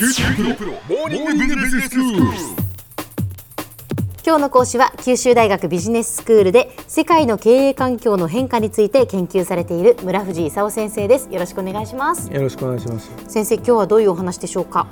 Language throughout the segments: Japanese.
今日の講師は九州大学ビジネススクールで世界の経営環境の変化について研究されている村藤勲先生です。よろしくお願いします。よろしくお願いします。先生今日はどういうお話でしょうか？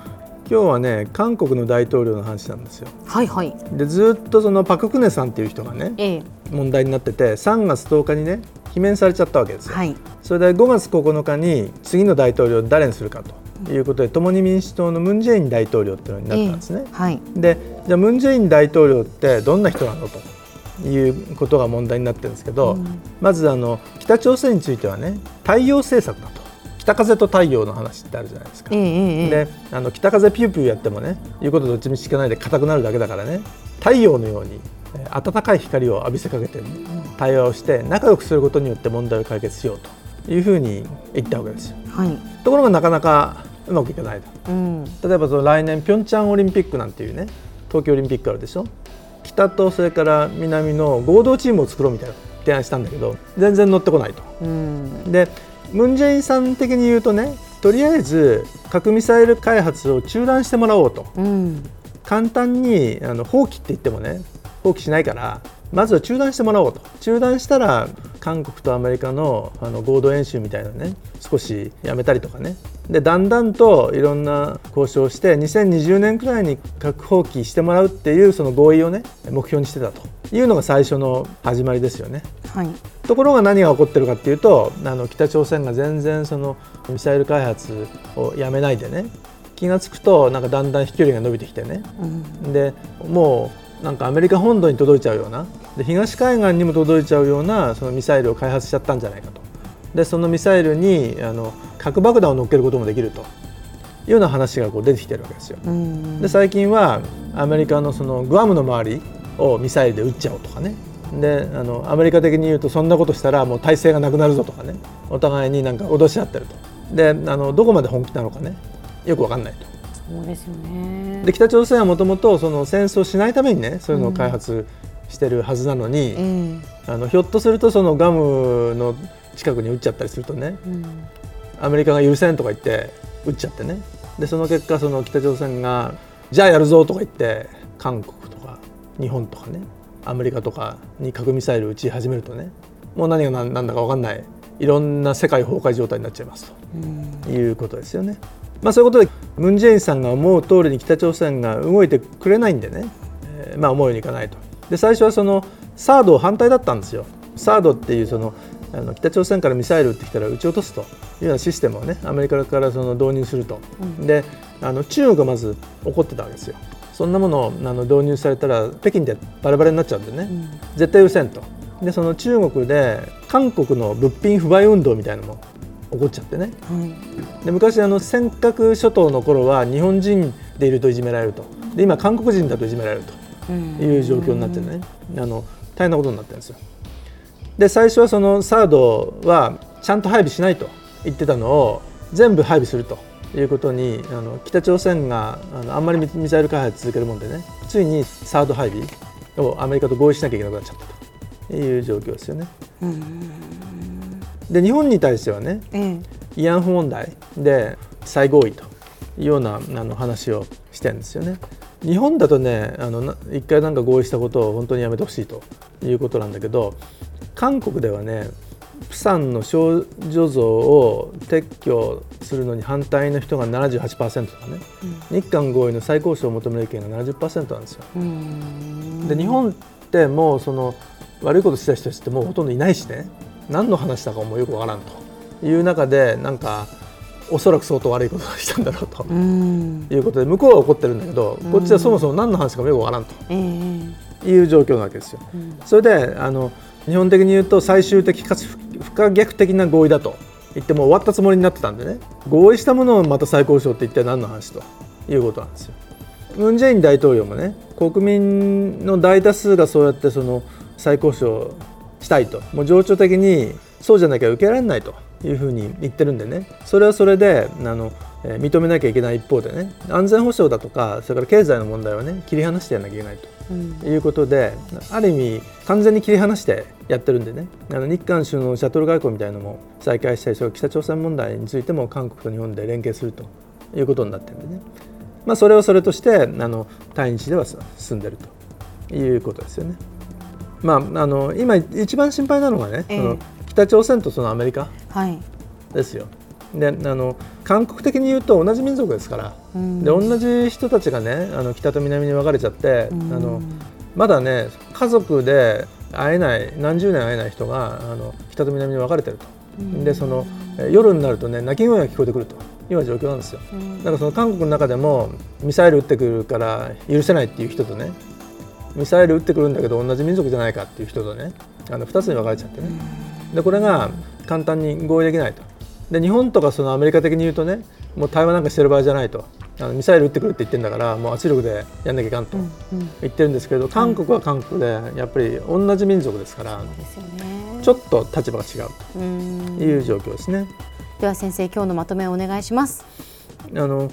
今日はね、韓国の大統領の話なんですよ。はいはい。で、ずっとそのパククネさんっていう人がね、ええ。問題になってて、3月10日にね、罷免されちゃったわけですよ。はいそれで5月9日に次の大統領を誰にするかということで、共に民主党のムン・ジェイン大統領っていうのになったんですね。ええはいで、じゃあムン・ジェイン大統領ってどんな人なのということが問題になってるんですけど、まずあの北朝鮮についてはね、太陽政策だと。北風と太陽の話ってあるじゃないですか。ええええであの北風ピューピューやってもね言うことどっちみち聞かないで硬くなるだけだからね太陽のようにえー暖かい光を浴びせかけて、対話をして仲良くすることによって問題を解決しようというふうに言ったわけですよ。はい。ところがなかなかうまくいかないと。うん。例えばその来年ピョンチャンオリンピックなんていうね東京オリンピックあるでしょ？北とそれから南の合同チームを作ろうみたいな提案したんだけど全然乗ってこないと。うん。でムン・ジェインさん的に言うとねとりあえず核ミサイル開発を中断してもらおうと。うん。簡単にあの放棄って言ってもね放棄しないからまずは中断してもらおうと。中断したら韓国とアメリカのあの合同演習みたいなのね少しやめたりとかね。でだんだんといろんな交渉をして2020年くらいに核放棄してもらうっていうその合意をね目標にしてたと。いうのが最初の始まりですよね。はい。ところが何が起こってるかっていうとあの北朝鮮が全然そのミサイル開発をやめないでね気が付くとなんかだんだん飛距離が伸びてきてね。うん。でもうなんかアメリカ本土に届いちゃうようなで東海岸にも届いちゃうようなそのミサイルを開発しちゃったんじゃないかと。でそのミサイルにあの核爆弾を乗っけることもできると。いうような話がこう出てきてるわけですよ。うん。で最近はアメリカのそのグアムの周りをミサイルで撃っちゃおうとかね。であのアメリカ的に言うとそんなことしたらもう体制がなくなるぞとかね。お互いになんか脅し合ってると。であのどこまで本気なのかね。よくわかんないと。そうですよね。で北朝鮮はもともとその戦争しないためにねそういうのを開発してるはずなのに、ええ。あのひょっとするとそのガムの近くに撃っちゃったりするとねうん。アメリカが許せんとか言って撃っちゃってね。でその結果その北朝鮮がじゃあやるぞとか言って韓国とか日本とかねアメリカとかに核ミサイル撃ち始めるとねもう何が何何だか分かんないいろんな世界崩壊状態になっちゃいますと。うん。いうことですよね。まあ、そういうことでムン・ジェインさんが思う通りに北朝鮮が動いてくれないんでね、えーまあ、思うようにいかないと。で最初はそのサード反対だったんですよ。サードっていうそのあの北朝鮮からミサイル撃ってきたら撃ち落とすというようなシステムをねアメリカからその導入すると、であの中国がまず怒ってたわけですよ。そんなものをあの導入されたら北京でバラバラになっちゃうんでね、絶対許せんと。でその中国で韓国の物品不買運動みたいなのも起こっちゃってね。はい。で昔あの尖閣諸島の頃は日本人でいるといじめられると。で今韓国人だといじめられると。いう状況になってね。あの大変なことになってるんですよ。で最初はそのサードはちゃんと配備しないと言ってたのを全部配備すると。いうことにあの北朝鮮があのあんまりミミサイル開発続けるもんでね。ついにサード配備をアメリカと合意しなきゃいけなくなっちゃったと。いう状況ですよね。で日本に対してはねええ。慰安婦問題で再合意というようなあの話をしてるんですよね。日本だとねあのな一回なんか合意したことを本当にやめてほしいということなんだけど韓国ではねプサンの少女像を撤去するのに反対の人が78%とかね、日韓合意の再交渉を求める意見が70%なんですよ。うん。で日本ってもうその悪いことした人たちってもうほとんどいないしね何の話だかもよくわからんという中でなんかおそらく相当悪いことをしたんだろうとうん。いうことで向こうは怒ってるんだけどこっちはそもそも何の話かもよくわからんとええ。いう状況なわけですよ。それであの日本的に言うと最終的かつ不可逆的な合意だと言ってもう終わったつもりになってたんでね。合意したものをまた再交渉って一体何の話ということなんですよ。ムン・ジェイン大統領もね国民の大多数がそうやってその再交渉したいと。もう情緒的にそうじゃなきゃ受けられないというふうに言ってるんでね。それはそれであの、えー認めなきゃいけない一方でね。安全保障だとかそれから経済の問題はね切り離してやらなきゃいけないと。いうことである意味完全に切り離してやってるんでね。あの日韓首脳シャトル外交みたいなのも再開したり北朝鮮問題についても韓国と日本で連携すると。いうことになってるんでね。まあ、それをそれとしてあの対日では進んでいると。いうことですよね。まあ、あの今一番心配なのがね、えその北朝鮮とそのアメリカですよ。であの韓国的に言うと同じ民族ですから、うん、で同じ人たちがねあの北と南に分かれちゃって、うん、あのまだね家族で会えない何十年会えない人があの北と南に分かれてると、うん、でその夜になるとね鳴き声が聞こえてくると。いう状況なんですよ、だからその韓国の中でもミサイル撃ってくるから許せないっていう人とねミサイル撃ってくるんだけど同じ民族じゃないかっていう人とねあの2つに分かれちゃってね。でこれが簡単に合意できないと。で日本とかそのアメリカ的に言うとねもう対話なんかしてる場合じゃないと。あのミサイル撃ってくるって言ってるんだからもう圧力でやんなきゃいかんと言ってるんですけど、韓国は韓国でやっぱり同じ民族ですから、ちょっと立場が違うという状況ですね。では先生今日のまとめをお願いします。あの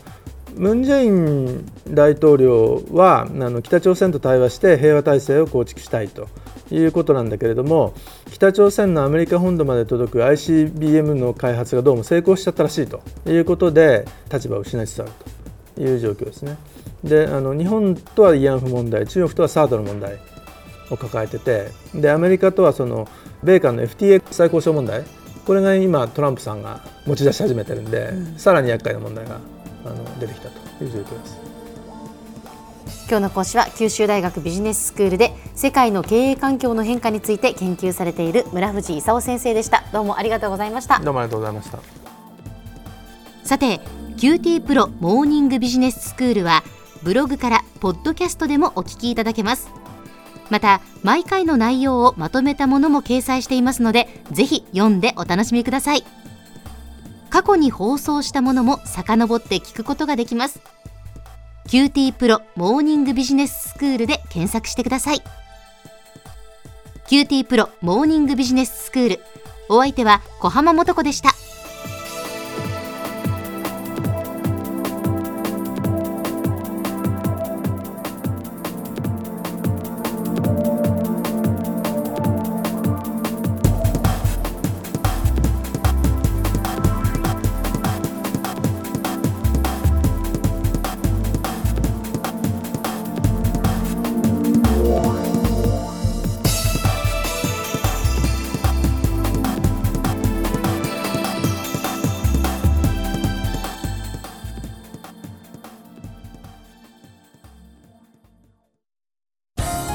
ムン・ジェイン大統領はあの北朝鮮と対話して平和体制を構築したいということなんだけれども北朝鮮のアメリカ本土まで届く ICBM の開発がどうも成功しちゃったらしいということで立場を失いつつあるという状況ですね。であの日本とは慰安婦問題中国とはサードの問題を抱えててでアメリカとはその米韓の FTA 最交渉問題これが今トランプさんが持ち出し始めてるんで、うん、さらに厄介な問題があの出てきたという状況です。今日の講師は九州大学ビジネススクールで世界の経営環境の変化について研究されている村藤勲先生でした。どうもありがとうございました。どうもありがとうございました。さて QT プロモーニングビジネススクールはブログからポッドキャストでもお聞きいただけます。また毎回の内容をまとめたものも掲載していますのでぜひ読んでお楽しみください過去に放送したものも遡って聞くことができます。QT プロモーニングビジネススクールで検索してください。QT プロモーニングビジネススクール。お相手は小浜もとこでした。